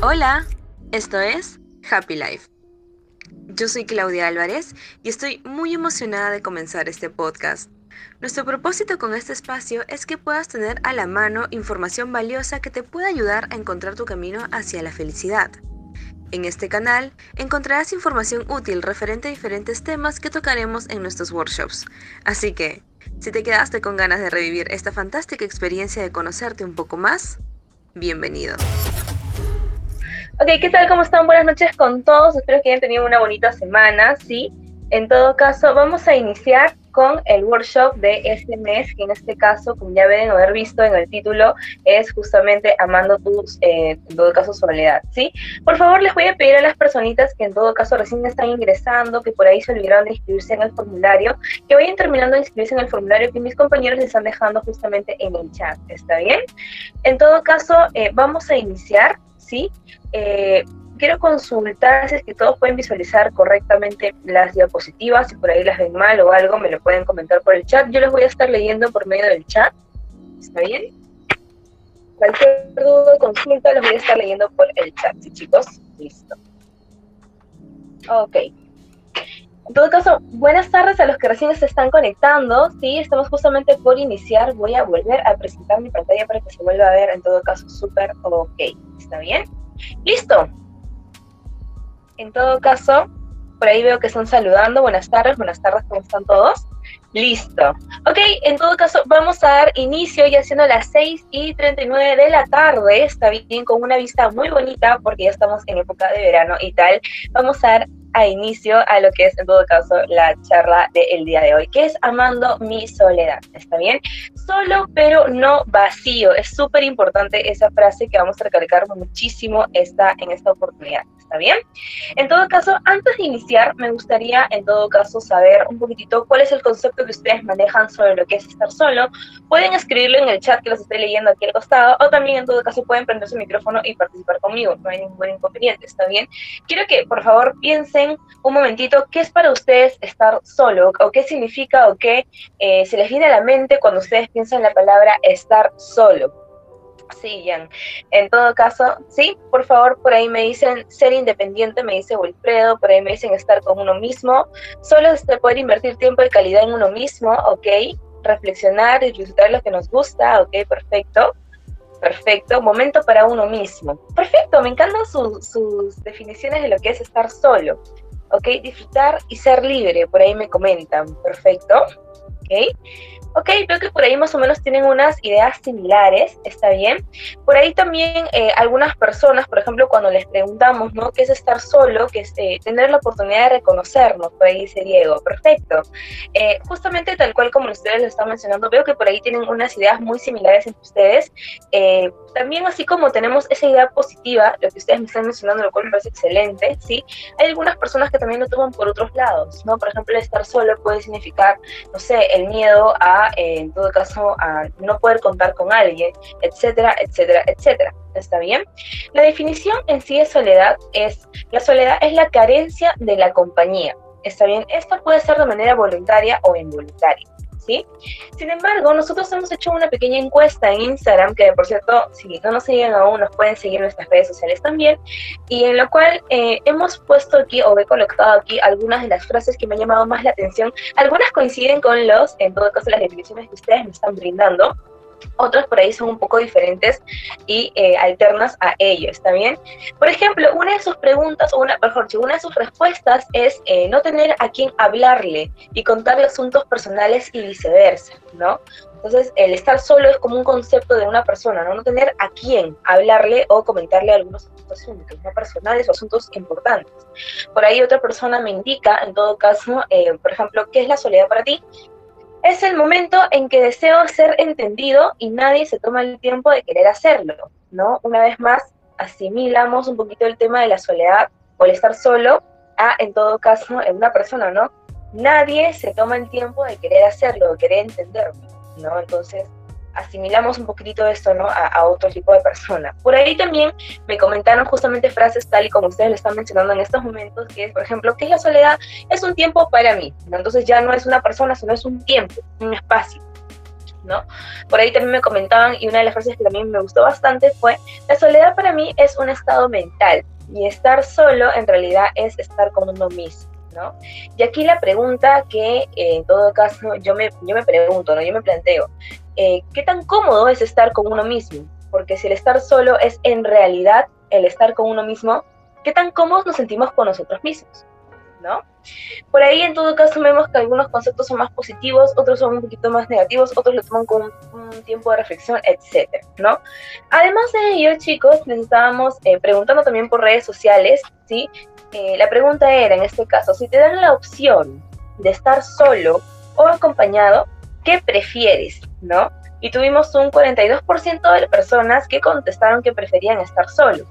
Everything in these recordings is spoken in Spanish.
Hola, esto es Happy Life. Yo soy Claudia Álvarez y estoy muy emocionada de comenzar este podcast. Nuestro propósito con este espacio es que puedas tener a la mano información valiosa que te pueda ayudar a encontrar tu camino hacia la felicidad. En este canal encontrarás información útil referente a diferentes temas que tocaremos en nuestros workshops. Así que, si te quedaste con ganas de revivir esta fantástica experiencia de conocerte un poco más, bienvenido. Ok, ¿qué tal? ¿Cómo están? Buenas noches con todos. Espero que hayan tenido una bonita semana, ¿sí? En todo caso, vamos a iniciar con el workshop de este mes, que en este caso, como ya deben haber visto en el título, es justamente Amando tus, eh, en todo caso, soledad, ¿sí? Por favor, les voy a pedir a las personitas que en todo caso recién están ingresando, que por ahí se olvidaron de inscribirse en el formulario, que vayan terminando de inscribirse en el formulario que mis compañeros les están dejando justamente en el chat, ¿está bien? En todo caso, eh, vamos a iniciar, ¿sí? Eh, quiero consultar si es que todos pueden visualizar correctamente las diapositivas, si por ahí las ven mal o algo, me lo pueden comentar por el chat. Yo les voy a estar leyendo por medio del chat. ¿Está bien? Cualquier duda o consulta los voy a estar leyendo por el chat, ¿sí, chicos? Listo. Ok. En todo caso, buenas tardes a los que recién se están conectando. Sí, estamos justamente por iniciar. Voy a volver a presentar mi pantalla para que se vuelva a ver, en todo caso, súper ok. ¿Está bien? Listo. En todo caso, por ahí veo que están saludando. Buenas tardes, buenas tardes, ¿cómo están todos? Listo. Ok, en todo caso, vamos a dar inicio ya siendo las 6 y 39 de la tarde. Está bien, con una vista muy bonita porque ya estamos en época de verano y tal. Vamos a dar a inicio a lo que es en todo caso la charla del día de hoy, que es Amando mi soledad. ¿Está bien? Solo pero no vacío. Es súper importante esa frase que vamos a recalcar muchísimo esta, en esta oportunidad. ¿Está bien? En todo caso, antes de iniciar, me gustaría en todo caso saber un poquitito cuál es el concepto que ustedes manejan sobre lo que es estar solo. Pueden escribirlo en el chat que los estoy leyendo aquí al costado o también en todo caso pueden prender su micrófono y participar conmigo. No hay ningún inconveniente, ¿está bien? Quiero que por favor piensen un momentito qué es para ustedes estar solo o qué significa o qué eh, se les viene a la mente cuando ustedes piensan la palabra estar solo. Sí, Jan. En todo caso, sí, por favor, por ahí me dicen ser independiente, me dice Wilfredo, por ahí me dicen estar con uno mismo, solo este, poder invertir tiempo de calidad en uno mismo, ok, reflexionar y disfrutar lo que nos gusta, ok, perfecto. Perfecto, momento para uno mismo. Perfecto, me encantan sus definiciones de lo que es estar solo. Ok, disfrutar y ser libre, por ahí me comentan. Perfecto. Ok. Ok, veo que por ahí más o menos tienen unas ideas similares, está bien. Por ahí también eh, algunas personas, por ejemplo, cuando les preguntamos, ¿no? ¿Qué es estar solo? ¿Qué es eh, tener la oportunidad de reconocernos? Por ahí dice Diego, perfecto. Eh, justamente tal cual como ustedes lo están mencionando, veo que por ahí tienen unas ideas muy similares entre ustedes. también así como tenemos esa idea positiva, lo que ustedes me están mencionando, lo cual me parece excelente, ¿sí? Hay algunas personas que también lo toman por otros lados, ¿no? Por ejemplo, estar solo puede significar, no sé, el miedo a en todo caso, a no poder contar con alguien, etcétera, etcétera, etcétera. ¿Está bien? La definición en sí de soledad es, la soledad es la carencia de la compañía. ¿Está bien? Esto puede ser de manera voluntaria o involuntaria. Sin embargo, nosotros hemos hecho una pequeña encuesta en Instagram, que por cierto, si no nos siguen aún, nos pueden seguir en nuestras redes sociales también, y en lo cual eh, hemos puesto aquí, o he colocado aquí, algunas de las frases que me han llamado más la atención. Algunas coinciden con los, en todo caso, las definiciones que ustedes me están brindando otras por ahí son un poco diferentes y eh, alternas a ello, ¿está bien? Por ejemplo, una de sus preguntas, o una, mejor una de sus respuestas es eh, no tener a quién hablarle y contarle asuntos personales y viceversa, ¿no? Entonces, el estar solo es como un concepto de una persona, ¿no? No tener a quién hablarle o comentarle algunos asuntos ¿no? personales o asuntos importantes. Por ahí otra persona me indica, en todo caso, eh, por ejemplo, ¿qué es la soledad para ti? Es el momento en que deseo ser entendido y nadie se toma el tiempo de querer hacerlo, ¿no? Una vez más, asimilamos un poquito el tema de la soledad o el estar solo a, en todo caso, en una persona, ¿no? Nadie se toma el tiempo de querer hacerlo, de querer entenderlo, ¿no? Entonces, asimilamos un poquito esto ¿no? a, otro tipo de persona. Por ahí también me comentaron justamente frases tal y como ustedes lo están mencionando en estos momentos, que es, por ejemplo, que la soledad es un tiempo para mí. Entonces ya no es una persona, sino es un tiempo, un espacio. ¿no? Por ahí también me comentaban, y una de las frases que también me gustó bastante fue, la soledad para mí es un estado mental, y estar solo en realidad es estar con uno mismo. ¿No? Y aquí la pregunta que eh, en todo caso yo me, yo me pregunto, ¿no? yo me planteo, eh, ¿qué tan cómodo es estar con uno mismo? Porque si el estar solo es en realidad el estar con uno mismo, ¿qué tan cómodos nos sentimos con nosotros mismos? ¿no? Por ahí, en todo caso, vemos que algunos conceptos son más positivos, otros son un poquito más negativos, otros lo toman con un tiempo de reflexión, etcétera, ¿no? Además de ello, chicos, les estábamos eh, preguntando también por redes sociales, ¿sí? Eh, la pregunta era, en este caso, si te dan la opción de estar solo o acompañado, ¿qué prefieres, no? Y tuvimos un 42% de personas que contestaron que preferían estar solos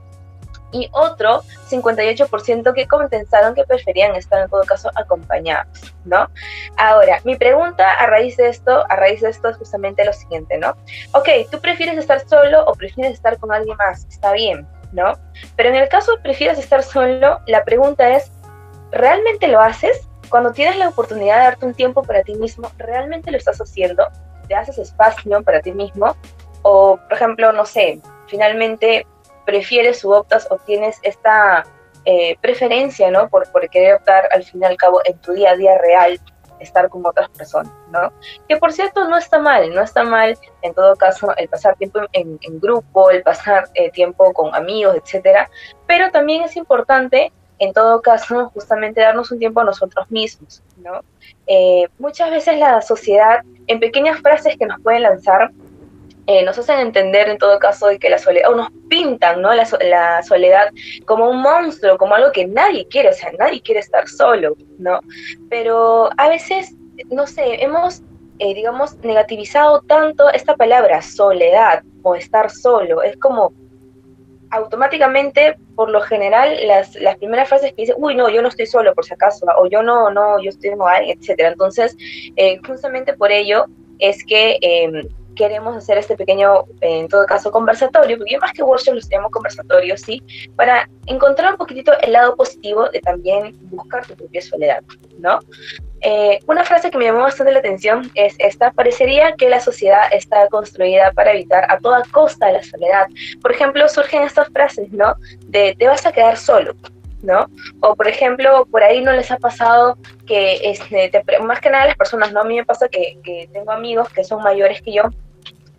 y otro 58% que contestaron que preferían estar en todo caso acompañados, ¿no? Ahora, mi pregunta a raíz de esto, a raíz de esto es justamente lo siguiente, ¿no? Ok, tú prefieres estar solo o prefieres estar con alguien más, está bien, ¿no? Pero en el caso de prefieres estar solo, la pregunta es, ¿realmente lo haces? Cuando tienes la oportunidad de darte un tiempo para ti mismo, ¿realmente lo estás haciendo? ¿Te haces espacio para ti mismo? O, por ejemplo, no sé, finalmente prefieres o optas o tienes esta eh, preferencia, ¿no? Por, por querer optar al fin y al cabo en tu día a día real estar con otras personas, ¿no? Que por cierto no está mal, no está mal en todo caso el pasar tiempo en, grupo, el pasar eh, tiempo con amigos, etcétera, pero también es importante en todo caso justamente darnos un tiempo a nosotros mismos, ¿no? Eh, muchas veces la sociedad en pequeñas frases que nos pueden lanzar eh, nos hacen entender en todo caso de que la soledad, o nos pintan ¿no? la, soledad como un monstruo, como algo que nadie quiere, o sea, nadie quiere estar solo, ¿no? Pero a veces, no sé, hemos, eh, digamos, negativizado tanto esta palabra soledad o estar solo, es como automáticamente, por lo general, las, las primeras frases que dicen, uy, no, yo no estoy solo por si acaso, o yo no, no, yo estoy con alguien, etcétera. Entonces, eh, justamente por ello es que em, queremos hacer este pequeño, en todo caso, conversatorio, porque más que workshop los tenemos conversatorios, ¿sí? Para encontrar un poquitito el lado positivo de también buscar tu propia soledad, ¿no? Eh, una frase que me llamó bastante la atención es esta, parecería que la sociedad está construida para evitar a toda costa la soledad. Por ejemplo, surgen estas frases, ¿no? De te vas a quedar solo, ¿no? O por ejemplo, por ahí no les ha pasado que, este, más que nada las personas, ¿no? A mí me pasa que, que tengo amigos que son mayores que yo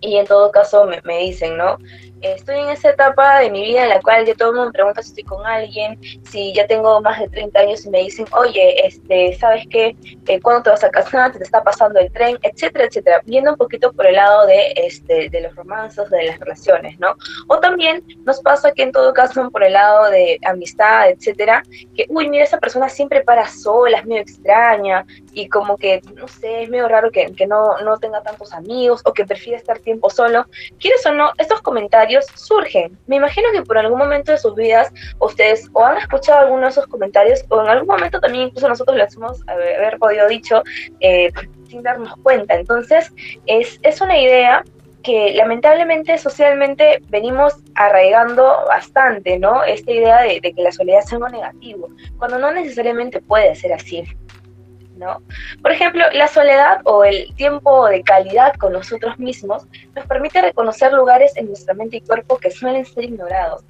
y en todo caso me, me dicen, ¿no? Estoy en esa etapa de mi vida en la cual yo todo el mundo me pregunta si estoy con alguien, si ya tengo más de 30 años y me dicen, oye, este, ¿sabes qué? Eh, ¿Cuándo te vas a casar? ¿Te está pasando el tren? Etcétera, etcétera. Viendo un poquito por el lado de, este, de los romances, de las relaciones, ¿no? O también nos pasa que en todo caso por el lado de amistad, etcétera, que, uy, mira, esa persona siempre para sola, es medio extraña y como que, no sé, es medio raro que, que no, no tenga tantos amigos o que prefiere estar tiempo solo. ¿Quieres o no? Estos comentarios surgen. Me imagino que por algún momento de sus vidas ustedes o han escuchado alguno de esos comentarios o en algún momento también incluso nosotros les hemos haber podido dicho eh, sin darnos cuenta. Entonces es, es una idea que lamentablemente socialmente venimos arraigando bastante, ¿no? Esta idea de, de que la soledad es algo negativo, cuando no necesariamente puede ser así. Por ejemplo, la soledad o el tiempo de calidad con nosotros mismos nos permite reconocer lugares en nuestra mente y cuerpo que suelen ser ignorados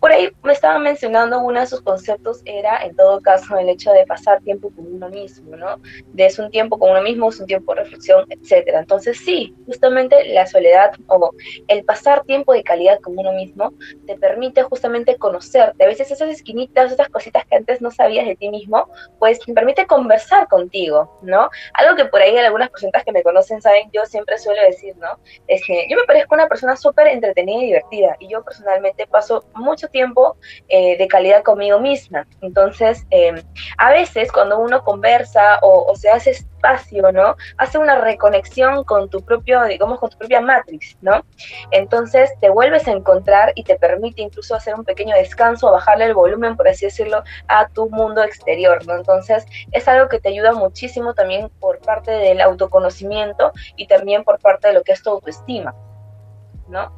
por ahí me estaban mencionando uno de sus conceptos era, en todo caso, el hecho de pasar tiempo con uno mismo, ¿no? De es un tiempo con uno mismo, es un tiempo de reflexión, etcétera. Entonces, sí, justamente la soledad o el pasar tiempo de calidad con uno mismo te permite justamente conocerte. A veces esas esquinitas, esas cositas que antes no sabías de ti mismo, pues te permite conversar contigo, ¿no? Algo que por ahí algunas personas que me conocen saben, yo siempre suelo decir, ¿no? Es que yo me parezco una persona súper entretenida y divertida y yo personalmente paso mucho tiempo eh, de calidad conmigo misma. Entonces, em, a veces cuando uno conversa o, se hace espacio, ¿no? Hace una reconexión con tu propio, digamos, con tu propia matrix, ¿no? Entonces te vuelves a encontrar y te permite incluso hacer un pequeño descanso, bajarle el volumen, por así decirlo, a tu mundo exterior, ¿no? Entonces es algo que te ayuda muchísimo también por parte del autoconocimiento y también por parte de lo que es tu autoestima, ¿no?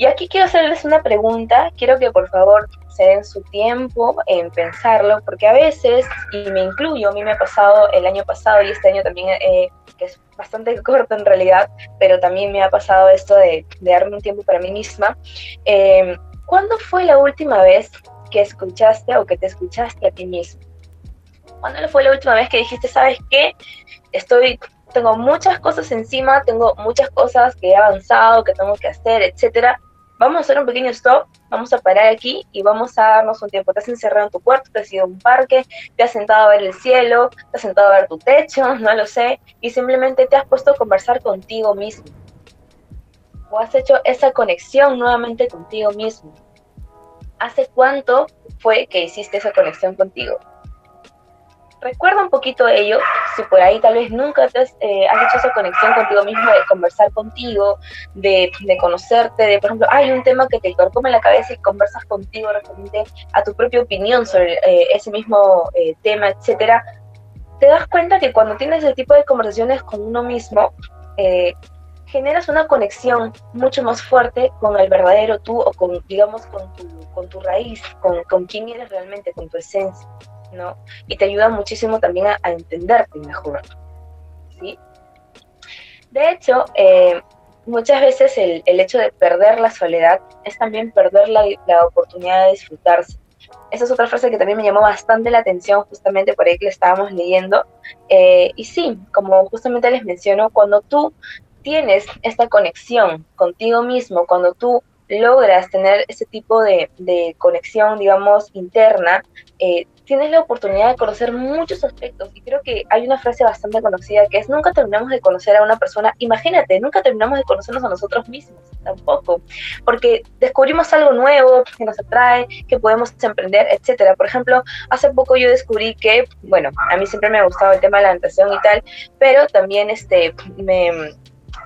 Y aquí quiero hacerles una pregunta, quiero que por favor se den su tiempo en pensarlo, porque a veces, y me incluyo, a mí me ha pasado el año pasado y este año también, eh, que es bastante corto en realidad, pero también me ha pasado esto de, darme un tiempo para mí misma. Eh, ¿Cuándo fue la última vez que escuchaste o que te escuchaste a ti mismo? ¿Cuándo fue la última vez que dijiste, sabes qué? Estoy, tengo muchas cosas encima, tengo muchas cosas que he avanzado, que tengo que hacer, etcétera. Vamos a hacer un pequeño stop, vamos a parar aquí y vamos a darnos un tiempo. Te has encerrado en tu cuarto, te has ido a un parque, te has sentado a ver el cielo, te has sentado a ver tu techo, no lo sé, y simplemente te has puesto a conversar contigo mismo. O has hecho esa conexión nuevamente contigo mismo. ¿Hace cuánto fue que hiciste esa conexión contigo? Recuerda un poquito ello, si por ahí tal vez nunca te has, eh, hecho esa conexión contigo mismo, de conversar contigo, de, conocerte, de, por ejemplo, hay un tema que te corcome en la cabeza y conversas contigo referente a tu propia opinión sobre eh, ese mismo eh, tema, etcétera, te das cuenta que cuando tienes ese tipo de conversaciones con uno mismo, generas una conexión mucho más fuerte con el verdadero tú o con, digamos, con tu, con tu raíz, con, con quién eres realmente, con tu esencia. ¿No? Y te ayuda muchísimo también a, entenderte mejor, ¿sí? De hecho, eh, muchas veces el, hecho de perder la soledad es también perder la, oportunidad de disfrutarse. Esa es otra frase que también me llamó bastante la atención, justamente por ahí que le estábamos leyendo. Eh, y sí, como justamente les menciono, cuando tú tienes esta conexión contigo mismo, cuando tú logras tener ese tipo de, de conexión, digamos, interna, eh, tienes la oportunidad de conocer muchos aspectos. Y creo que hay una frase bastante conocida que es, nunca terminamos de conocer a una persona. Imagínate, nunca terminamos de conocernos a nosotros mismos, tampoco. Porque descubrimos algo nuevo que nos atrae, que podemos emprender, etcétera. Por ejemplo, hace poco yo descubrí que, bueno, a mí siempre me ha gustado el tema de la natación y tal, pero también este, me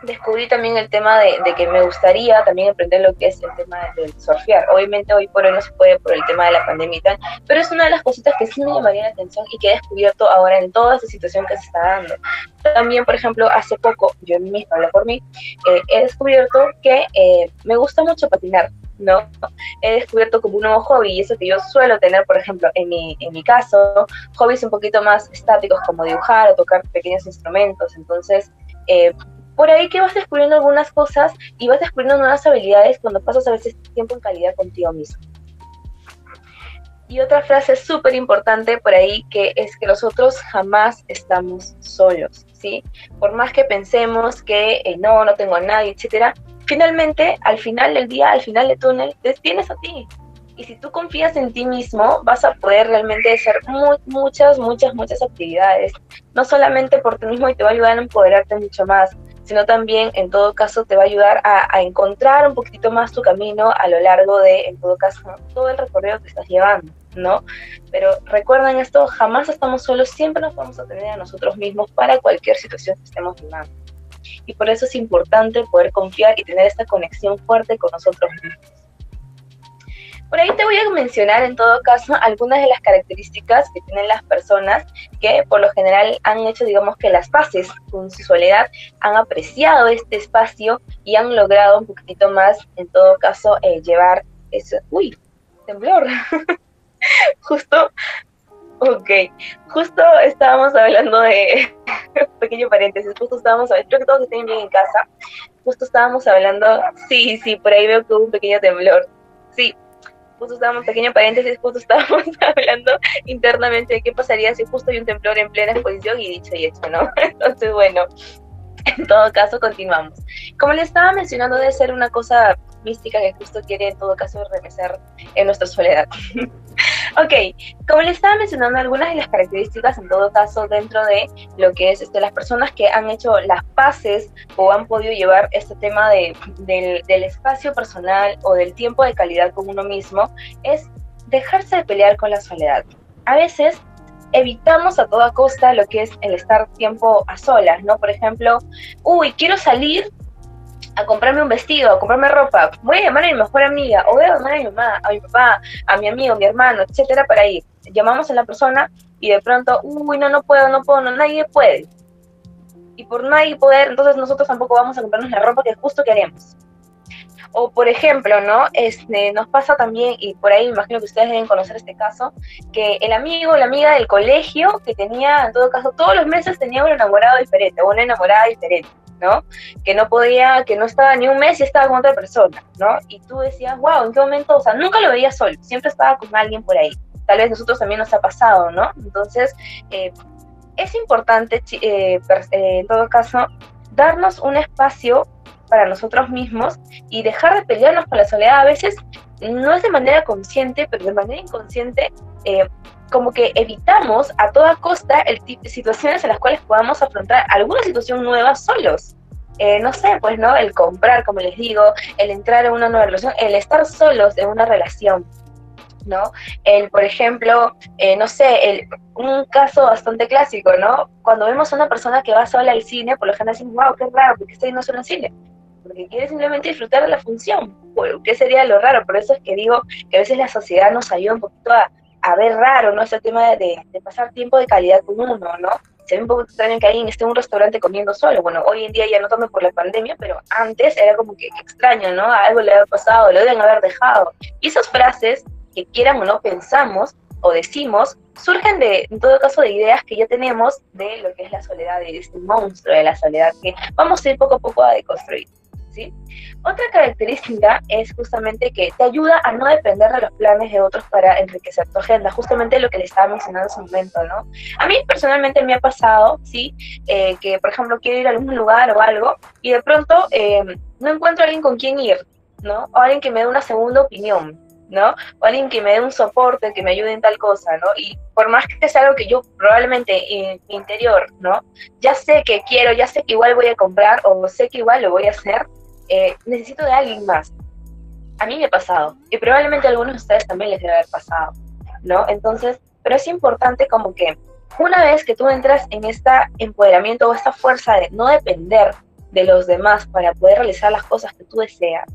descubrí también el tema de, que me gustaría también aprender lo que es el tema del surfear. Obviamente hoy por hoy no se puede por el tema de la pandemia y tal, pero es una de las cositas que sí me llamaría la atención y que he descubierto ahora en toda esta situación que se está dando. También, por ejemplo, hace poco, yo misma hablo por mí, eh, he descubierto que eh, me gusta mucho patinar. ¿no? He descubierto como un nuevo hobby y eso que yo suelo tener, por ejemplo, en mi, en mi caso, hobbies un poquito más estáticos como dibujar o tocar pequeños instrumentos. Entonces, eh, por ahí que vas descubriendo algunas cosas y vas descubriendo nuevas habilidades cuando pasas a veces tiempo en calidad contigo mismo. Y otra frase súper importante por ahí que es que nosotros jamás estamos solos, ¿sí? Por más que pensemos que eh, no, no tengo a nadie, etcétera, finalmente, al final del día, al final del túnel, te tienes a ti. Y si tú confías en ti mismo, vas a poder realmente hacer muchas, muchas, muchas actividades. No solamente por ti mismo y te va a ayudar a empoderarte mucho más, sino también en todo caso te va a ayudar a, encontrar un poquito más tu camino a lo largo de, en todo caso, todo el recorrido que estás llevando, ¿no? Pero recuerden esto, jamás estamos solos, siempre nos vamos a tener a nosotros mismos para cualquier situación que estemos viviendo. Y por eso es importante poder confiar y tener esta conexión fuerte con nosotros mismos. Por ahí te voy a mencionar en todo caso algunas de las características que tienen las personas que por lo general han hecho, digamos que las paces con su soledad, han apreciado este espacio y han logrado un poquitito más, en todo caso, eh, llevar eso. Uy, temblor. justo, ok, justo estábamos hablando de, pequeño paréntesis, justo estábamos, espero que todos estén bien en casa, justo estábamos hablando, sí, sí, por ahí veo que hubo un pequeño temblor. Sí, justo estábamos, pequeño paréntesis, justo estábamos hablando internamente de qué pasaría si justo hay un temblor en plena exposición y dicho y hecho, ¿no? Entonces, bueno, en todo caso, continuamos. Como les estaba mencionando, debe ser una cosa mística que justo quiere en todo caso remesar en nuestra soledad. ok, como les estaba mencionando, algunas de las características en todo caso dentro de lo que es este, las personas que han hecho las paces o han podido llevar este tema de, del, del espacio personal o del tiempo de calidad con uno mismo, es dejarse de pelear con la soledad. A veces evitamos a toda costa lo que es el estar tiempo a solas, ¿no? Por ejemplo, uy, quiero salir a comprarme un vestido, a comprarme ropa, voy a llamar a mi mejor amiga, o voy a llamar a mi mamá, a mi papá, a mi amigo, a mi hermano, etcétera, para ir. Llamamos a la persona y de pronto, uy, no, no puedo, no puedo, no, nadie puede. Y por nadie poder, entonces nosotros tampoco vamos a comprarnos la ropa que justo queremos. O por ejemplo, ¿no? Este, nos pasa también, y por ahí imagino que ustedes deben conocer este caso, que el amigo o la amiga del colegio que tenía, en todo caso, todos los meses tenía un enamorado diferente o una enamorada diferente. ¿no? Que no podía, que no estaba ni un mes y estaba con otra persona, ¿no? Y tú decías, wow, ¿en qué momento? O sea, nunca lo veía solo, siempre estaba con alguien por ahí. Tal vez nosotros también nos ha pasado, ¿no? Entonces, eh, es importante, eh, eh, en todo caso, darnos un espacio para nosotros mismos y dejar de pelearnos con la soledad. A veces no es de manera consciente, pero de manera inconsciente, como que evitamos a toda costa el situaciones en las cuales podamos afrontar alguna situación nueva solos. Eh, no sé, pues, ¿no? El comprar, como les digo, el entrar en una nueva relación, el estar solos en una relación, ¿no? El, por ejemplo, eh, no sé, el, un caso bastante clásico, ¿no? Cuando vemos a una persona que va sola al cine, por lo general decimos, wow, qué raro, porque está yendo solo al cine? Porque quiere simplemente disfrutar de la función. ¿Qué sería lo raro? Por eso es que digo que a veces la sociedad nos ayuda un poquito a, a ver raro, ¿no? Ese tema de, pasar tiempo de calidad con uno, ¿no? Se ve un poco extraño que alguien esté en un restaurante comiendo solo. Bueno, hoy en día ya no tomo por la pandemia, pero antes era como que extraño, ¿no? Algo le había pasado, lo deben haber dejado. Y esas frases, que quieran o no pensamos o decimos, surgen de, en todo caso, de ideas que ya tenemos de lo que es la soledad, de este monstruo de la soledad, que vamos a ir poco a poco a deconstruir. Otra característica es justamente que te ayuda a no depender de los planes de otros para enriquecer tu agenda, justamente lo que le estaba mencionando hace un momento, ¿no? A mí personalmente me ha pasado, ¿sí? Eh, que, por ejemplo, quiero ir a algún lugar o algo y de pronto eh, no encuentro a alguien con quien ir, ¿no? O alguien que me dé una segunda opinión, ¿no? O alguien que me dé un soporte, que me ayude en tal cosa, ¿no? Y por más que sea algo que yo probablemente en mi interior, ¿no? Ya sé que quiero, ya sé que igual voy a comprar o sé que igual lo voy a hacer, eh, necesito de alguien más. A mí me ha pasado, y probablemente a algunos de ustedes también les debe haber pasado, ¿no? Entonces, pero es importante como que una vez que tú entras en este empoderamiento o esta fuerza de no depender de los demás para poder realizar las cosas que tú deseas,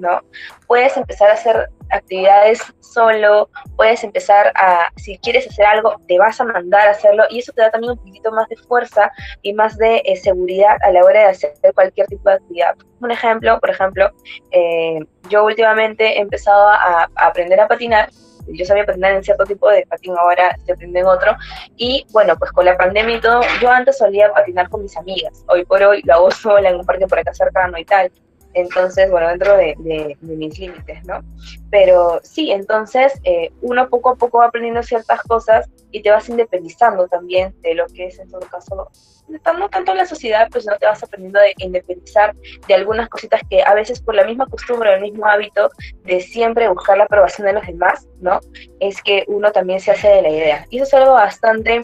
¿no? Puedes empezar a hacer actividades solo, puedes empezar a, si quieres hacer algo, te vas a mandar a hacerlo y eso te da también un poquito más de fuerza y más de eh, seguridad a la hora de hacer cualquier tipo de actividad. Un ejemplo, por ejemplo, eh, yo últimamente he empezado a, aprender a patinar yo sabía patinar en cierto tipo de patín, ahora se aprende en otro. Y bueno, pues con la pandemia y todo, yo antes solía patinar con mis amigas. Hoy por hoy lo hago sola en un parque por acá cercano y tal. Entonces, bueno, dentro de, mis límites, ¿no? Pero sí, entonces eh, uno poco a poco va aprendiendo ciertas cosas y te vas independizando también de lo que es en todo caso, no tanto la sociedad, pues no te vas aprendiendo a independizar de algunas cositas que a veces por la misma costumbre el mismo hábito de siempre buscar la aprobación de los demás, ¿no? Es que uno también se hace de la idea. Y eso es algo bastante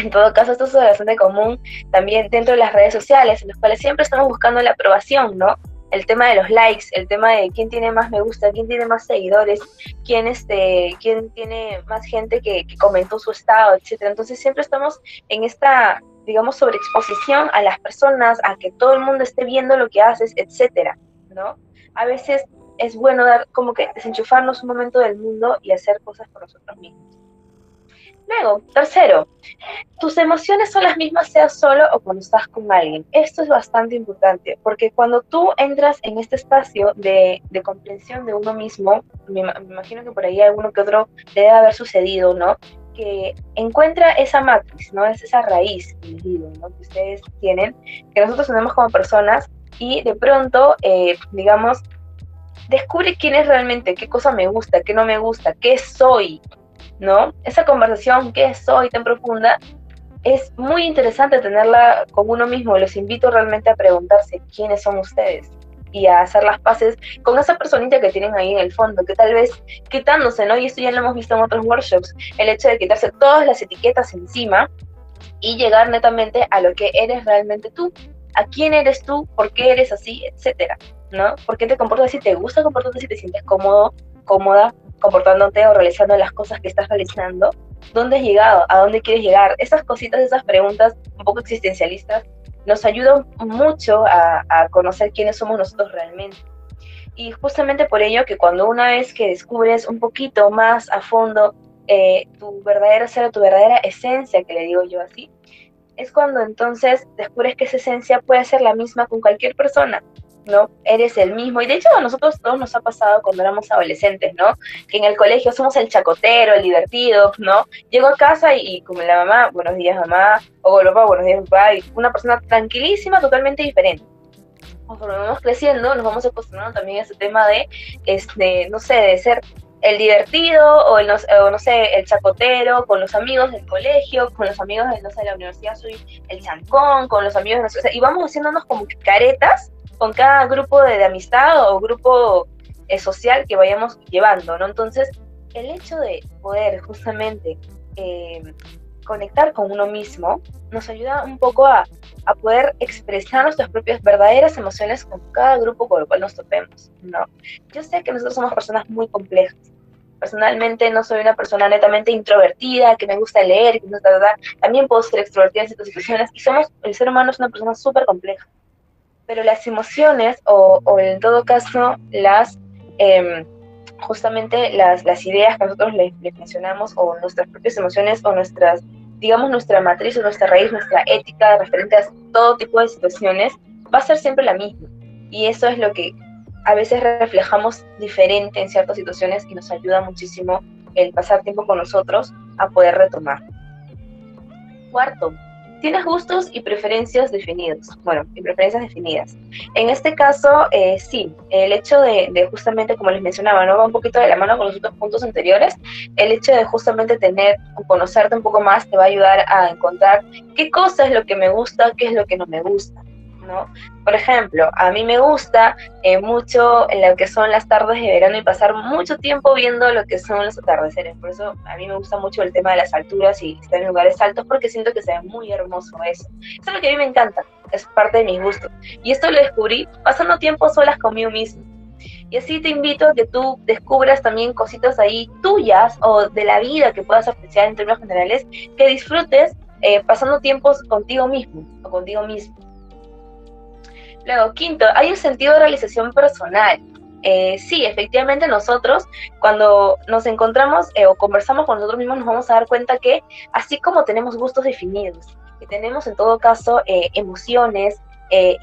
en todo caso, esto es bastante común también dentro de las redes sociales, en las cuales siempre estamos buscando la aprobación, ¿no? El tema de los likes, el tema de quién tiene más me gusta, quién tiene más seguidores, quién, este, quién tiene más gente que, que comentó su estado, etcétera. Entonces siempre estamos en esta, digamos, sobreexposición a las personas, a que todo el mundo esté viendo lo que haces, etcétera, ¿no? A veces es bueno dar como que desenchufarnos un momento del mundo y hacer cosas por nosotros mismos. Luego, tercero, tus emociones son las mismas seas solo o cuando estás con alguien. Esto es bastante importante porque cuando tú entras en este espacio de, comprensión de uno mismo, me, imagino que por ahí alguno que otro debe haber sucedido, ¿no? Que encuentra esa matriz, ¿no? Es esa raíz, ¿no? Que ustedes tienen, que nosotros tenemos como personas y de pronto, eh, digamos, descubre quién es realmente, qué cosa me gusta, qué no me gusta, qué soy, ¿no? Esa conversación que soy tan profunda es muy interesante tenerla con uno mismo. Los invito realmente a preguntarse quiénes son ustedes y a hacer las paces con esa personita que tienen ahí en el fondo, que tal vez quitándose, ¿no? Y esto ya lo hemos visto en otros workshops, el hecho de quitarse todas las etiquetas encima y llegar netamente a lo que eres realmente tú, a quién eres tú, por qué eres así, etcétera, ¿no? ¿Por qué te comportas así? ¿Te gusta comportarte si te sientes cómodo, cómoda comportándote o realizando las cosas que estás realizando, ¿dónde has llegado? ¿A dónde quieres llegar? Esas cositas, esas preguntas un poco existencialistas nos ayudan mucho a, conocer quiénes somos nosotros realmente. Y justamente por ello que cuando una vez que descubres un poquito más a fondo eh, tu verdadero ser tu verdadera esencia, que le digo yo así, es cuando entonces descubres que esa esencia puede ser la misma con cualquier persona, ¿no? Eres el mismo. Y de hecho a nosotros todos nos ha pasado cuando éramos adolescentes, ¿no? Que en el colegio somos el chacotero, el divertido, ¿no? Llego a casa y, como la mamá, buenos días mamá, o papá, buenos días papá, y una persona tranquilísima, totalmente diferente. Conforme vamos creciendo, nos vamos acostumbrando también a ese tema de, este, no sé, de ser el divertido o, el, o no sé, el chacotero, con los amigos del colegio, con los amigos de, no sé, de la universidad soy el chancón, con los amigos de nosotros, y vamos haciéndonos como caretas con cada grupo de, amistad o grupo eh, social que vayamos llevando, ¿no? Entonces, el hecho de poder justamente eh, conectar con uno mismo nos ayuda un poco a, a, poder expresar nuestras propias verdaderas emociones con cada grupo con el cual nos topemos, ¿no? Yo sé que nosotros somos personas muy complejas. Personalmente no soy una persona netamente introvertida, que me gusta leer, que no También puedo ser extrovertida en ciertas situaciones y somos, el ser humano es una persona súper compleja pero las emociones o, en todo caso las em, justamente las, las, ideas que nosotros les, mencionamos o nuestras propias emociones o nuestras, digamos, nuestra matriz o nuestra raíz, nuestra ética referente a todo tipo de situaciones, va a ser siempre la misma. Y eso es lo que a veces reflejamos diferente en ciertas situaciones y nos ayuda muchísimo el pasar tiempo con nosotros a poder retomar. Cuarto, tienes gustos y preferencias definidos. Bueno, y preferencias definidas. En este caso, eh, sí, el hecho de, justamente, como les mencionaba, ¿no? va un poquito de la mano con los otros puntos anteriores, el hecho de justamente tener conocerte un poco más te va a ayudar a encontrar qué cosa es lo que me gusta, qué es lo que no me gusta. ¿No? Por ejemplo, a mí me gusta eh, mucho en lo que son las tardes de verano y pasar mucho tiempo viendo lo que son los atardeceres. Por eso a mí me gusta mucho el tema de las alturas y estar en lugares altos porque siento que se ve muy hermoso eso. Eso es lo que a mí me encanta, es parte de mis gustos. Y esto lo descubrí pasando tiempo solas conmigo mismo. Y así te invito a que tú descubras también cositas ahí tuyas o de la vida que puedas apreciar en términos generales, que disfrutes eh, pasando tiempos contigo mismo o contigo mismo. Luego, quinto, hay un sentido de realización personal. Eh, sí, efectivamente nosotros cuando nos encontramos eh, o conversamos con nosotros mismos nos vamos a dar cuenta que así como tenemos gustos definidos, que tenemos en todo caso eh, emociones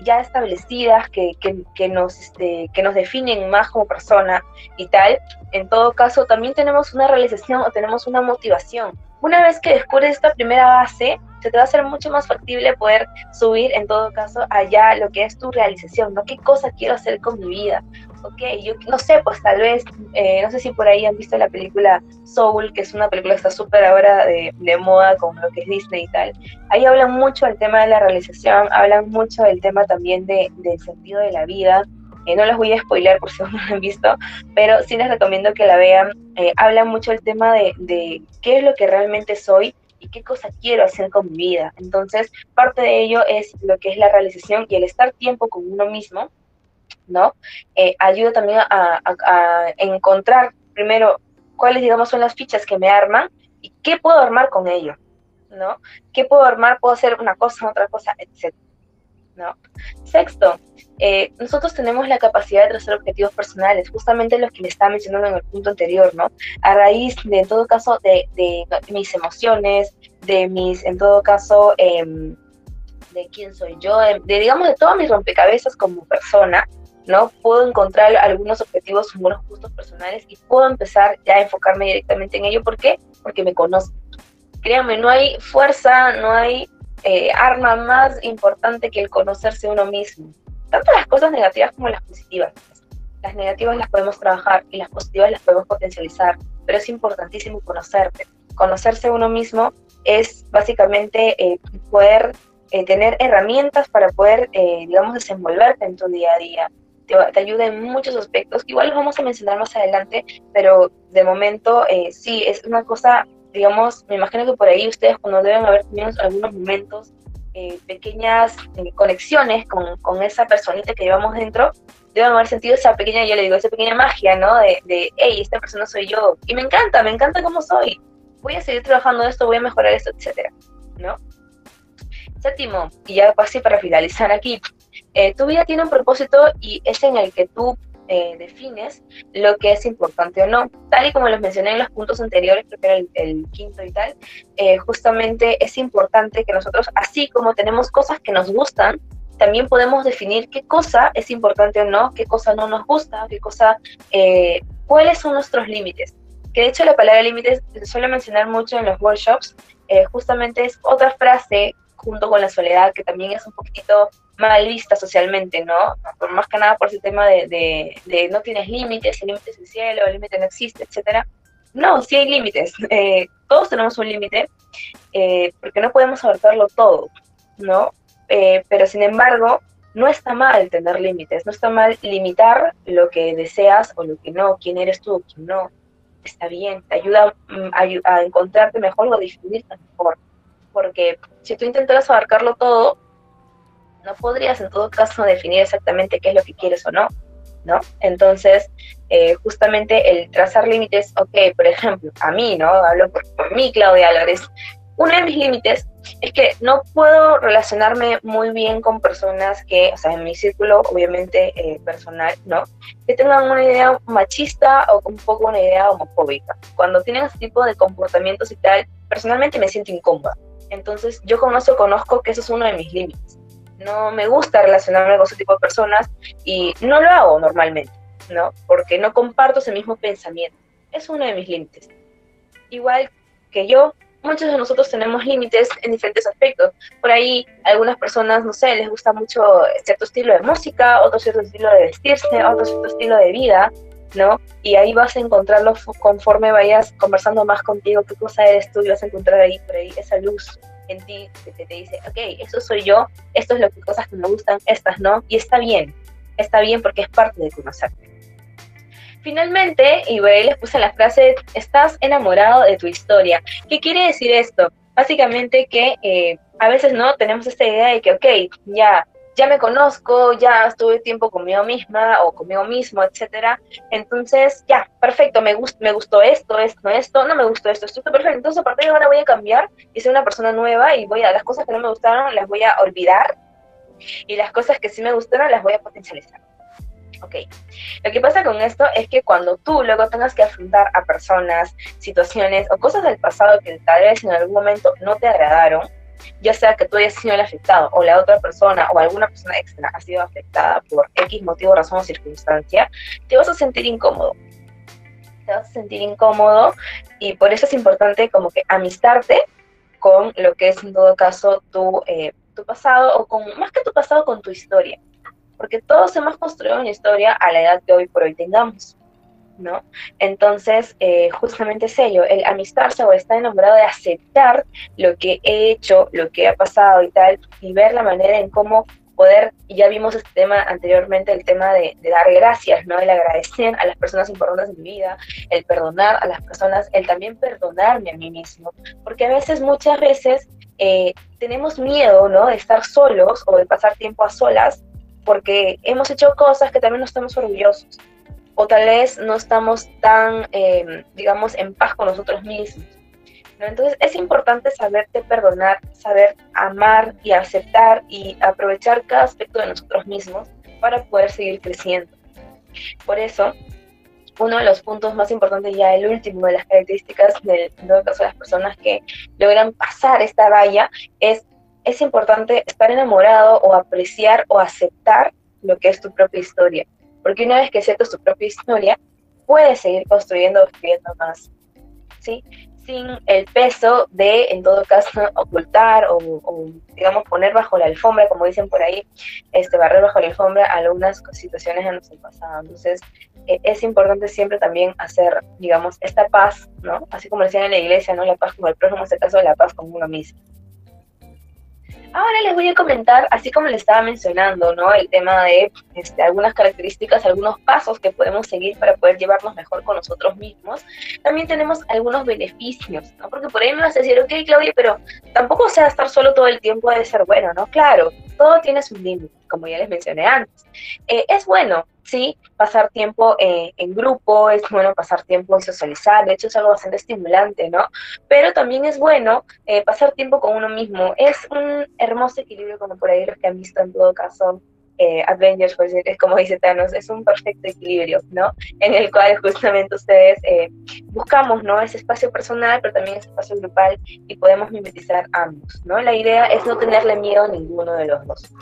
ya establecidas que, que, nos, este, que nos definen más como persona y tal, en todo caso también tenemos una realización o tenemos una motivación. Una vez que descubres esta primera base, se te va a hacer mucho más factible poder subir en todo caso allá lo que es tu realización, ¿no? ¿Qué cosa quiero hacer con mi vida? Ok, yo no sé, pues tal vez, eh, no sé si por ahí han visto la película Soul, que es una película que está súper ahora de, moda con lo que es Disney y tal. Ahí hablan mucho del tema de la realización, hablan mucho del tema también de, del sentido de la vida. Eh, no los voy a spoiler por si no lo han visto, pero sí les recomiendo que la vean. Eh, hablan mucho del tema de, de qué es lo que realmente soy y qué cosa quiero hacer con mi vida. Entonces, parte de ello es lo que es la realización y el estar tiempo con uno mismo, ¿no? Eh, ayuda también a, encontrar primero cuáles, digamos, son las fichas que me arman y qué puedo armar con ello, ¿no? ¿Qué puedo armar? Puedo hacer una cosa, otra cosa, etc. ¿no? Sexto, eh, nosotros tenemos la capacidad de trazar objetivos personales, justamente lo que le estaba mencionando en el punto anterior, ¿no? A raíz de, en todo caso, de, mis emociones, de mis, en todo caso, em, de quién soy yo, de, digamos, de todos mis rompecabezas como persona, ¿no? Puedo encontrar algunos objetivos, algunos gustos personales y puedo empezar ya a enfocarme directamente en ello. ¿Por qué? Porque me conozco. Créanme, no hay fuerza, no hay eh, arma más importante que el conocerse uno mismo. Tanto las cosas negativas como las positivas. Las negativas las podemos trabajar y las positivas las podemos potencializar, pero es importantísimo conocerte. Conocerse uno mismo es básicamente eh, poder eh, tener herramientas para poder, digamos, desenvolverte en tu día a día. Te, te, ayuda en muchos aspectos. Igual los vamos a mencionar más adelante, pero de momento sí, es una cosa digamos, me imagino que por ahí ustedes cuando deben haber tenido algunos momentos, eh, pequeñas eh, conexiones con, con, esa personita que llevamos dentro, deben haber sentido esa pequeña, yo le digo, esa pequeña magia, ¿no? De, hey, esta persona soy yo. Y me encanta, me encanta cómo soy. Voy a seguir trabajando esto, voy a mejorar esto, etcétera, ¿no? Séptimo, y ya casi para finalizar aquí, eh, tu vida tiene un propósito y es en el que tú eh, defines lo que es importante o no. Tal y como les mencioné en los puntos anteriores, creo que era el, quinto y tal, eh, justamente es importante que nosotros, así como tenemos cosas que nos gustan, también podemos definir qué cosa es importante o no, qué cosa no nos gusta, qué cosa, eh, cuáles son nuestros límites. Que de hecho la palabra límites se suele mencionar mucho en los workshops, eh, justamente es otra frase junto con la soledad que también es un poquito mal vista socialmente, ¿no? Por más que nada por ese tema de, de, no tienes límites, el límite es el cielo, el límite no existe, etcétera. No, sí hay límites. Eh, todos tenemos un límite, eh, porque no podemos abarcarlo todo, ¿no? Eh, pero sin embargo, no está mal tener límites, no está mal limitar lo que deseas o lo que no, quién eres tú quién no. Está bien, te ayuda mm, a, encontrarte mejor o a definirte mejor. Porque si tú intentas abarcarlo todo, no podrías en todo caso definir exactamente qué es lo que quieres o no, ¿no? Entonces, eh, justamente el trazar límites, ok, por ejemplo, a mí, ¿no? Hablo por, por mí, Claudia Álvarez, uno de mis límites es que no puedo relacionarme muy bien con personas que, o sea, en mi círculo, obviamente eh, personal, ¿no? Que tengan una idea machista o un poco una idea homofóbica. Cuando tienen ese tipo de comportamientos y tal, personalmente me siento incómoda. Entonces, yo con eso conozco que eso es uno de mis límites. No me gusta relacionarme con ese tipo de personas y no lo hago normalmente, ¿no? Porque no comparto ese mismo pensamiento. Es uno de mis límites. Igual que yo, muchos de nosotros tenemos límites en diferentes aspectos. Por ahí algunas personas, no sé, les gusta mucho cierto estilo de música, otro cierto estilo de vestirse, otro cierto estilo de vida, ¿no? Y ahí vas a encontrarlo conforme vayas conversando más contigo, qué cosa eres tú y vas a encontrar ahí, por ahí, esa luz en ti que te dice, ok, eso soy yo, esto es lo que cosas que me gustan, estas no, y está bien, está bien porque es parte de conocerte. Finalmente, y ahí les puse la frase, estás enamorado de tu historia. ¿Qué quiere decir esto? Básicamente que eh, a veces no tenemos esta idea de que, ok, ya, ya me conozco, ya estuve tiempo conmigo misma o conmigo mismo, etcétera. Entonces, ya, perfecto, me, me gustó esto, esto, esto, no me gustó esto, esto, perfecto. Entonces, a partir de ahora voy a cambiar y ser una persona nueva y voy a, las cosas que no me gustaron las voy a olvidar y las cosas que sí me gustaron las voy a potencializar. Ok, lo que pasa con esto es que cuando tú luego tengas que afrontar a personas, situaciones o cosas del pasado que tal vez en algún momento no te agradaron, ya sea que tú hayas sido el afectado o la otra persona o alguna persona extra ha sido afectada por X motivo, razón o circunstancia, te vas a sentir incómodo. Te vas a sentir incómodo y por eso es importante como que amistarte con lo que es en todo caso tu, eh, tu pasado o con, más que tu pasado, con tu historia porque todos hemos construido una historia a la edad que hoy por hoy tengamos, ¿no? Entonces, eh, justamente es ello, el amistarse o estar enamorado de aceptar lo que he hecho, lo que ha pasado y tal, y ver la manera en cómo poder, ya vimos este tema anteriormente, el tema de, dar gracias, ¿no? El agradecer a las personas importantes en mi vida, el perdonar a las personas, el también perdonarme a mí mismo, porque a veces, muchas veces, eh, tenemos miedo, ¿no? De estar solos o de pasar tiempo a solas porque hemos hecho cosas que también no estamos orgullosos o tal vez no estamos tan, eh, digamos, en paz con nosotros mismos. Entonces es importante saberte perdonar, saber amar y aceptar y aprovechar cada aspecto de nosotros mismos para poder seguir creciendo. Por eso, uno de los puntos más importantes, ya el último de las características del caso de las personas que logran pasar esta valla, es es importante estar enamorado o apreciar o aceptar lo que es tu propia historia. Porque una vez que aceptas tu propia historia, puedes seguir construyendo o escribiendo más. ¿sí? Sin el peso de, en todo caso, ocultar o, digamos, poner bajo la alfombra, como dicen por ahí, este, barrer bajo la alfombra algunas situaciones en nuestro pasado. Entonces, e, es importante siempre también hacer, digamos, esta paz, ¿no? Así como decían en la iglesia, ¿no? La paz con el prójimo, en este caso, la paz con uno mismo. Ahora les voy a comentar, así como les estaba mencionando, ¿no? El tema de este, algunas características, algunos pasos que podemos seguir para poder llevarnos mejor con nosotros mismos. También tenemos algunos beneficios, ¿no? Porque por ahí me vas a decir, ok, Claudia, pero tampoco sea estar solo todo el tiempo de ser bueno, ¿no? Claro, todo tiene su límite, como ya les mencioné antes. Eh, es bueno, sí, pasar tiempo eh, en grupo, es bueno pasar tiempo en socializar, de hecho es algo bastante estimulante, ¿no? Pero también es bueno eh, pasar tiempo con uno mismo, es un hermoso equilibrio, como por ahí los que han visto en todo caso. Avengers, pues, es como dice Thanos, es un perfecto equilibrio, ¿no? En el cual justamente ustedes buscamos, ¿no? Ese espacio personal, pero también ese espacio grupal y podemos mimetizar ambos, ¿no? La idea es no tenerle miedo a ninguno de los dos.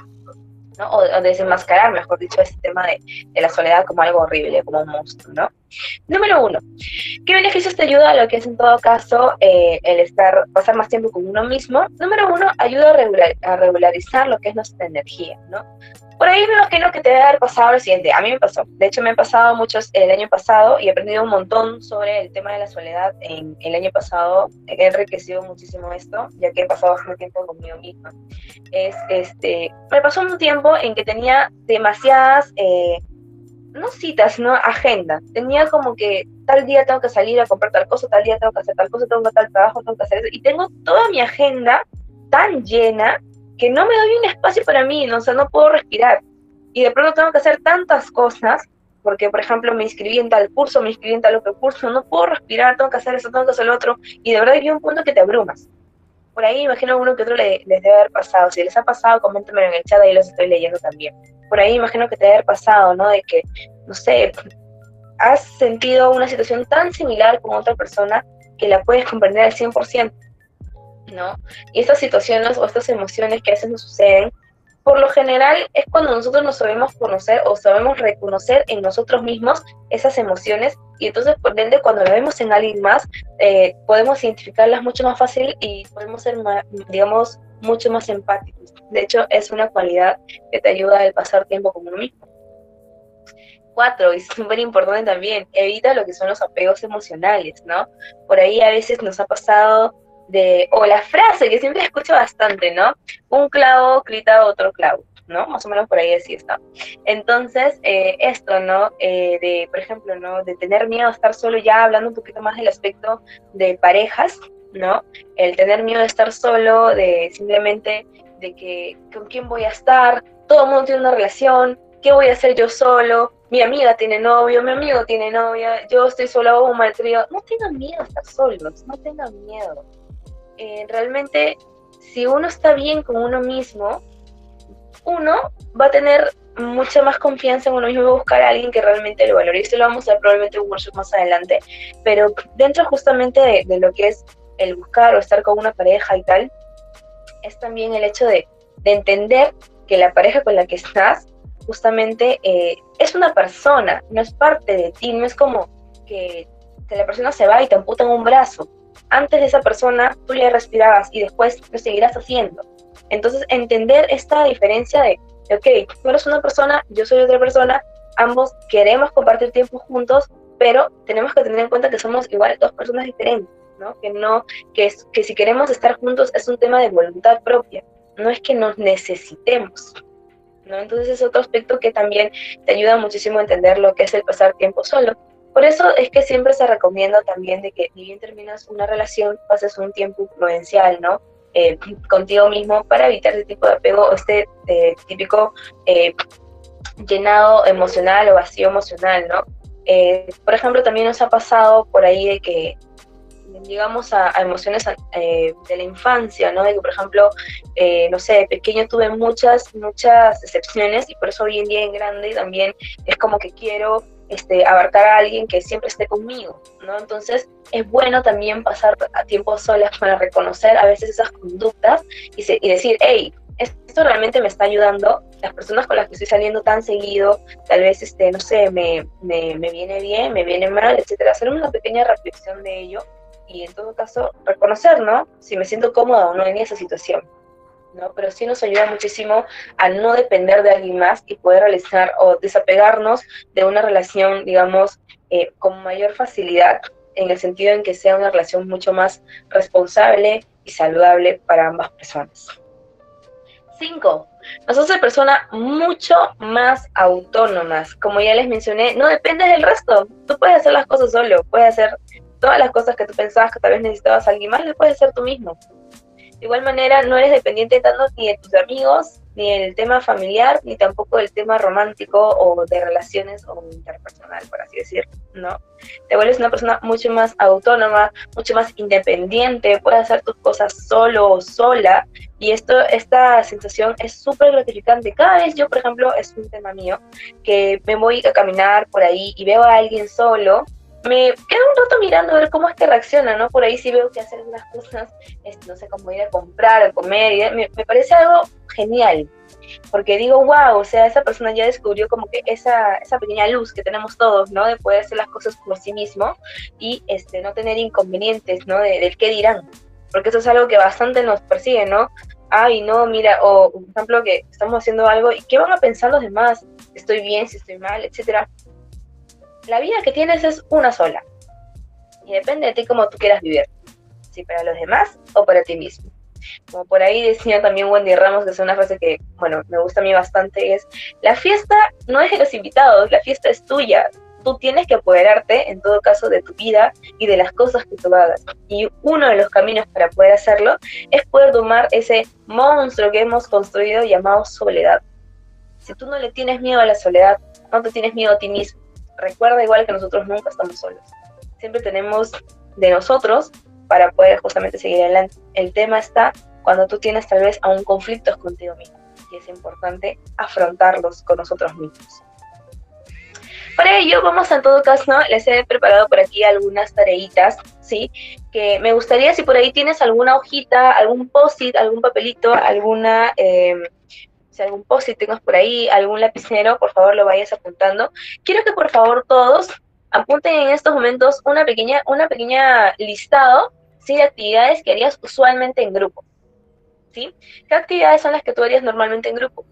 ¿No? O, desenmascarar, mejor dicho, ese tema de, la soledad como algo horrible, como un monstruo, ¿no? Número uno, ¿qué beneficios te ayuda a lo que es en todo caso eh, el estar, pasar más tiempo con uno mismo? Número uno, ayuda a, a regularizar lo que es nuestra energía, ¿no? Por ahí me imagino que te debe haber pasado lo siguiente. A mí me pasó. De hecho, me han pasado muchos el año pasado y he aprendido un montón sobre el tema de la soledad en el año pasado. He enriquecido muchísimo esto, ya que he pasado bastante tiempo conmigo misma. Es, este, me pasó un tiempo en que tenía demasiadas, eh, no citas, no agenda. Tenía como que tal día tengo que salir a comprar tal cosa, tal día tengo que hacer tal cosa, tengo que tal trabajo, tengo que hacer eso. Y tengo toda mi agenda tan llena que no me doy un espacio para mí, ¿no? o sea, no puedo respirar. Y de pronto tengo que hacer tantas cosas, porque por ejemplo me inscribí en tal curso, me inscribí en tal otro curso, no puedo respirar, tengo que hacer eso, tengo que hacer lo otro, y de verdad hay un punto que te abrumas. Por ahí imagino uno que otro les, debe haber pasado. Si les ha pasado, coméntenmelo en el chat, ahí los estoy leyendo también. Por ahí imagino que te debe haber pasado, ¿no? De que, no sé, has sentido una situación tan similar con otra persona que la puedes comprender al 100%. ¿No? Y estas situaciones o estas emociones que a veces nos suceden, por lo general es cuando nosotros nos sabemos conocer o sabemos reconocer en nosotros mismos esas emociones y entonces por ende cuando lo vemos en alguien más eh, podemos identificarlas mucho más fácil y podemos ser, digamos, mucho más empáticos. De hecho, es una cualidad que te ayuda al pasar tiempo con uno mismo. Cuatro, y súper importante también, evita lo que son los apegos emocionales, ¿no? Por ahí a veces nos ha pasado de, o la frase que siempre escucho bastante, ¿no? Un clavo grita otro clavo, ¿no? Más o menos por ahí así está. Entonces, eh, esto, ¿no? Eh, de, por ejemplo, ¿no? De tener miedo a estar solo, ya hablando un poquito más del aspecto de parejas, ¿no? El tener miedo de estar solo, de simplemente de que con quién voy a estar, todo el mundo tiene una relación, ¿qué voy a hacer yo solo? Mi amiga tiene novio, mi amigo tiene novia, yo estoy solo, un trío. No tengan miedo a estar solos, no tengan miedo. Eh, realmente si uno está bien con uno mismo, uno va a tener mucha más confianza en uno mismo y buscar a alguien que realmente lo valore. Y esto lo vamos a ver probablemente en un workshop más adelante, pero dentro justamente de, lo que es el buscar o estar con una pareja y tal, es también el hecho de, entender que la pareja con la que estás justamente eh, es una persona, no es parte de ti, no es como que, que la persona se va y te amputan un brazo antes de esa persona tú ya respirabas y después lo seguirás haciendo. Entonces, entender esta diferencia de, ok, tú eres una persona, yo soy otra persona, ambos queremos compartir tiempo juntos, pero tenemos que tener en cuenta que somos igual dos personas diferentes, ¿no? Que no, que, que si queremos estar juntos es un tema de voluntad propia, no es que nos necesitemos, ¿no? Entonces es otro aspecto que también te ayuda muchísimo a entender lo que es el pasar tiempo solo, por eso es que siempre se recomienda también de que ni bien terminas una relación, pases un tiempo prudencial, ¿no? Eh, contigo mismo para evitar este tipo de apego o este eh, típico eh, llenado emocional o vacío emocional, ¿no? por ejemplo, también nos ha pasado por ahí de que llegamos a, emociones de la infancia, ¿no? De que, por ejemplo, no sé, de pequeño tuve muchas, muchas decepciones y por eso hoy en día en grande también es como que quiero este, abarcar a alguien que siempre esté conmigo, ¿no? Entonces es bueno también pasar a tiempo solas para reconocer a veces esas conductas y, decir, hey, esto realmente me está ayudando, las personas con las que estoy saliendo tan seguido, tal vez, este, no sé, me, me, me viene bien, me viene mal, etcétera, hacer una pequeña reflexión de ello y en todo caso reconocer, ¿no? Si me siento cómoda o no en esa situación. Pero sí nos ayuda muchísimo a no depender de alguien más y poder realizar o desapegarnos de una relación, digamos, eh, con mayor facilidad, en el sentido en que sea una relación mucho más responsable y saludable para ambas personas. Cinco, nosotros somos personas mucho más autónomas. Como ya les mencioné, no dependes del resto. Tú puedes hacer las cosas solo, puedes hacer todas las cosas que tú pensabas que tal vez necesitabas a alguien más, lo puedes hacer tú mismo. De igual manera, no eres dependiente tanto ni de tus amigos, ni del tema familiar, ni tampoco del tema romántico o de relaciones o interpersonal, por así decirlo, ¿no? Te vuelves una persona mucho más autónoma, mucho más independiente, puedes hacer tus cosas solo o sola, y esto, esta sensación es súper gratificante. Cada vez yo, por ejemplo, es un tema mío, que me voy a caminar por ahí y veo a alguien solo, me quedo un rato mirando a ver cómo es que reacciona, ¿no? Por ahí sí veo que hace algunas cosas, este, no sé, cómo ir a comprar, a comer, me, parece algo genial. Porque digo, wow, o sea, esa persona ya descubrió como que esa, esa pequeña luz que tenemos todos, ¿no? De poder hacer las cosas por sí mismo y este, no tener inconvenientes, ¿no? De, del qué dirán. Porque eso es algo que bastante nos persigue, ¿no? Ay, no, mira, o por ejemplo que estamos haciendo algo y qué van a pensar los demás, estoy bien, si estoy mal, etcétera. La vida que tienes es una sola. Y depende de ti cómo tú quieras vivir. Si para los demás o para ti mismo. Como por ahí decía también Wendy Ramos, que es una frase que, bueno, me gusta a mí bastante, es, la fiesta no es de los invitados, la fiesta es tuya. Tú tienes que apoderarte, en todo caso, de tu vida y de las cosas que tú hagas. Y uno de los caminos para poder hacerlo es poder tomar ese monstruo que hemos construido llamado soledad. Si tú no le tienes miedo a la soledad, no te tienes miedo a ti mismo. Recuerda igual que nosotros nunca estamos solos. Siempre tenemos de nosotros para poder justamente seguir adelante. El tema está cuando tú tienes tal vez aún conflictos contigo mismo y es importante afrontarlos con nosotros mismos. Para ello, vamos en todo caso, les he preparado por aquí algunas tareitas, ¿sí? Que me gustaría, si por ahí tienes alguna hojita, algún post-it, algún papelito, alguna, em, si algún post-it tengas por ahí, algún lapicero, por favor lo vayas apuntando. Quiero que por favor todos apunten en estos momentos una pequeña, una pequeña listado ¿sí? de actividades que harías usualmente en grupo. ¿sí? ¿Qué actividades son las que tú harías normalmente en grupo?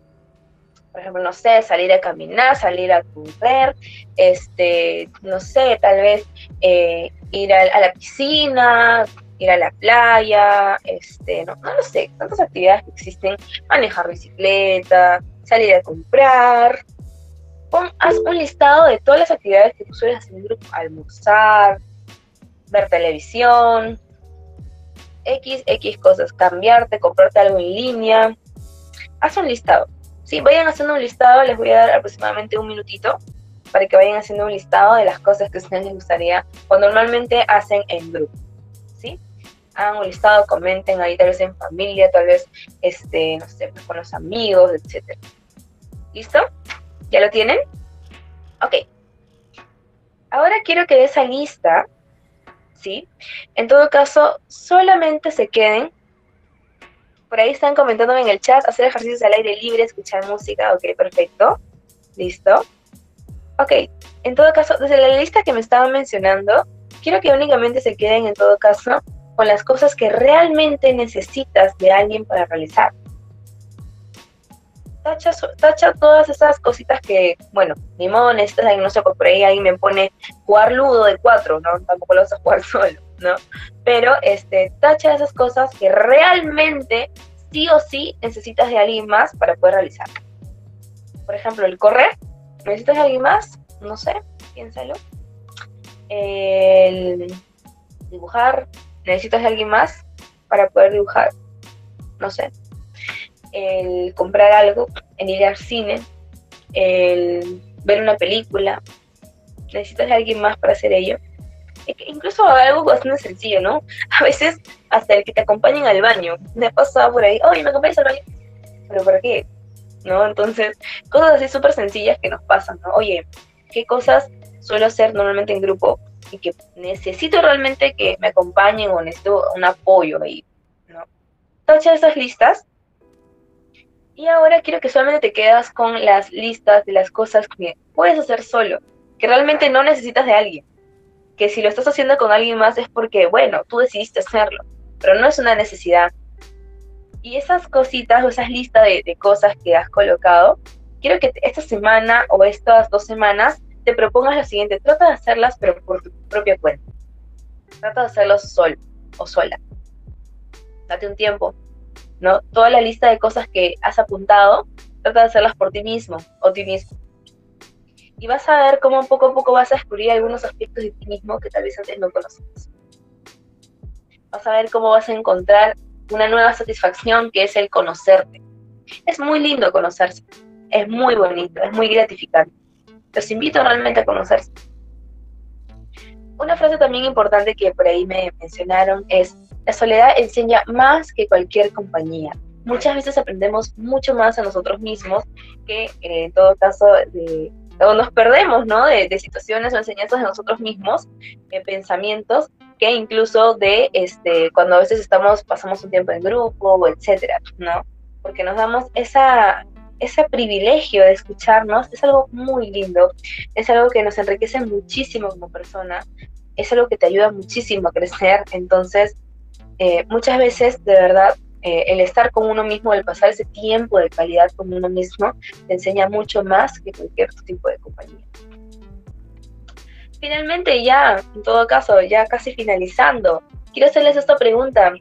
Por ejemplo, no sé, salir a caminar, salir a correr, este, no sé, tal vez eh, ir a, la piscina, ir a la playa, este, no, no lo sé, tantas actividades que existen, manejar bicicleta, salir a comprar, haz un listado de todas las actividades que tú sueles hacer en grupo. Almorzar, ver televisión, X, X cosas, cambiarte, comprarte algo en línea. Haz un listado. Si vayan haciendo un listado, les voy a dar aproximadamente un minutito para que vayan haciendo un listado de las cosas que a ustedes les gustaría o normalmente hacen en grupo. Hagan un listado, comenten ahí tal vez en familia, tal vez, este, no sé, con los amigos, etc. ¿Listo? ¿Ya lo tienen? Ok. Ahora quiero que de esa lista, ¿sí? En todo caso, solamente se queden. Por ahí están comentándome en el chat, hacer ejercicios al aire libre, escuchar música. Ok, perfecto. Listo. Ok, en todo caso, desde la lista que me estaban mencionando, quiero que únicamente se queden en todo caso con las cosas que realmente necesitas de alguien para realizar tacha, todas esas cositas que, bueno, ni modo, necesitas, no sé, por ahí alguien me pone jugar ludo de cuatro, ¿no? Tampoco lo vas a jugar solo, ¿no? Pero, este, tacha esas cosas que realmente sí o sí necesitas de alguien más para poder realizar. Por ejemplo, el correr, ¿necesitas de alguien más? No sé, piénsalo. El dibujar, ¿necesitas de alguien más para poder dibujar? No sé el comprar algo, el ir al cine, el ver una película. Necesitas de alguien más para hacer ello. Incluso algo bastante sencillo, ¿no? A veces hasta el que te acompañen al baño. Me ha pasado por ahí, oye, ¿me acompañas al baño? ¿Pero por qué? ¿No? Entonces, cosas así súper sencillas que nos pasan, ¿no? Oye, ¿qué cosas suelo hacer normalmente en grupo y que necesito realmente que me acompañen o necesito un apoyo ahí, ¿no? Tacha esas listas y ahora quiero que solamente te quedas con las listas de las cosas que puedes hacer solo, que realmente no necesitas de alguien. Que si lo estás haciendo con alguien más es porque, bueno, tú decidiste hacerlo, pero no es una necesidad. Y esas cositas o esas listas de, de cosas que has colocado, quiero que esta semana o estas dos semanas te propongas lo siguiente, trata de hacerlas pero por tu propia cuenta. Trata de hacerlo solo o sola. Date un tiempo, ¿no? Toda la lista de cosas que has apuntado, trata de hacerlas por ti mismo o ti mismo. Y vas a ver cómo poco a poco vas a descubrir algunos aspectos de ti mismo que tal vez antes no conocías. Vas a ver cómo vas a encontrar una nueva satisfacción que es el conocerte. Es muy lindo conocerse, es muy bonito, es muy gratificante. Los invito realmente a conocerse. Una frase también importante que por ahí me mencionaron es, la soledad enseña más que cualquier compañía. Muchas veces aprendemos mucho más a nosotros mismos que en todo caso de, nos perdemos ¿no? de, situaciones o enseñanzas de nosotros mismos, de pensamientos, que incluso de este, cuando a veces estamos, pasamos un tiempo en grupo, etcétera, ¿no? Porque nos damos esa, ese privilegio de escucharnos es algo muy lindo, es algo que nos enriquece muchísimo como persona, es algo que te ayuda muchísimo a crecer, entonces eh, muchas veces de verdad eh, el estar con uno mismo, el pasar ese tiempo de calidad con uno mismo, te enseña mucho más que cualquier tipo de compañía. Finalmente, ya, en todo caso, ya casi finalizando, quiero hacerles esta pregunta.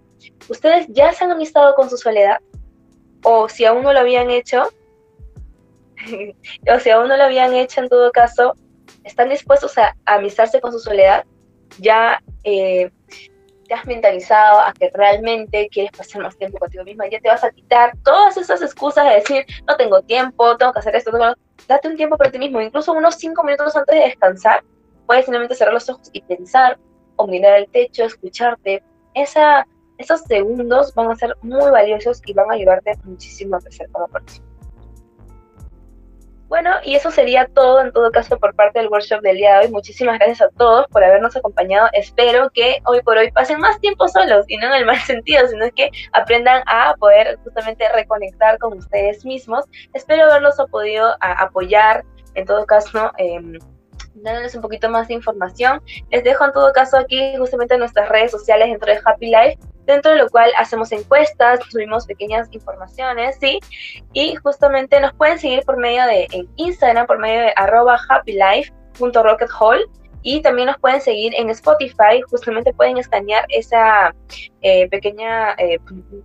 ¿Ustedes ya se han amistado con su soledad? O si aún no lo habían hecho, o si aún no lo habían hecho en todo caso, ¿están dispuestos a, amistarse con su soledad? ¿Ya eh, te has mentalizado a que realmente quieres pasar más tiempo contigo misma? ¿Ya te vas a quitar todas esas excusas de decir, no tengo tiempo, tengo que hacer esto? Date un tiempo para ti mismo, incluso unos cinco minutos antes de descansar, puedes simplemente cerrar los ojos y pensar o mirar al techo, escucharte. Esa, esos segundos van a ser muy valiosos y van a ayudarte muchísimo a crecer como persona. Bueno, y eso sería todo en todo caso por parte del workshop del día de hoy. Muchísimas gracias a todos por habernos acompañado. Espero que hoy por hoy pasen más tiempo solos y no en el mal sentido, sino que aprendan a poder justamente reconectar con ustedes mismos. Espero haberlos podido apoyar en todo caso. Eh, dándoles un poquito más de información. Les dejo en todo caso aquí justamente nuestras redes sociales dentro de Happy Life, dentro de lo cual hacemos encuestas, subimos pequeñas informaciones, ¿sí? Y justamente nos pueden seguir por medio de en Instagram, por medio de arroba happylife.rockethall y también nos pueden seguir en Spotify, justamente pueden escanear esa eh, pequeña, eh,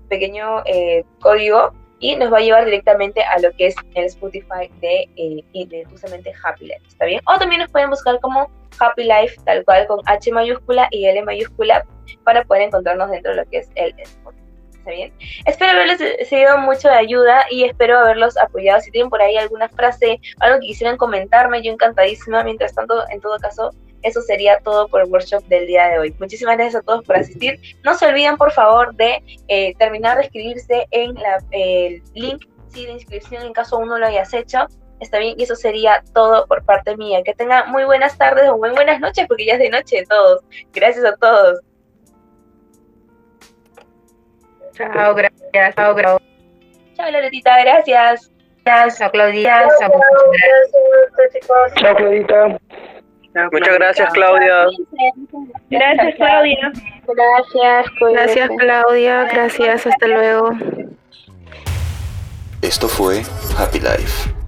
pequeño eh, código y nos va a llevar directamente a lo que es el Spotify de, eh, justamente Happy Life, ¿está bien? O también nos pueden buscar como Happy Life, tal cual con H mayúscula y L mayúscula, para poder encontrarnos dentro de lo que es el. ¿Está bien? Espero haberles sido mucho de ayuda y espero haberlos apoyado. Si tienen por ahí alguna frase, algo que quisieran comentarme, yo encantadísima. Mientras tanto, en todo caso, eso sería todo por el workshop del día de hoy. Muchísimas gracias a todos por asistir. No se olviden, por favor, de eh, terminar de escribirse en el link de inscripción en caso uno lo hayas hecho. Está bien, y eso sería todo por parte mía. Que tengan muy buenas tardes o muy buenas noches, porque ya es de noche todos. Gracias a todos. Chao, gracias. Chao, gracias. Chao, Loretita, gracias. Chao, Claudia. Chao, Claudita. Muchas gracias, Claudia. Gracias, Claudia. Gracias, Gracias, Claudia. Gracias, hasta luego. Esto fue Happy Life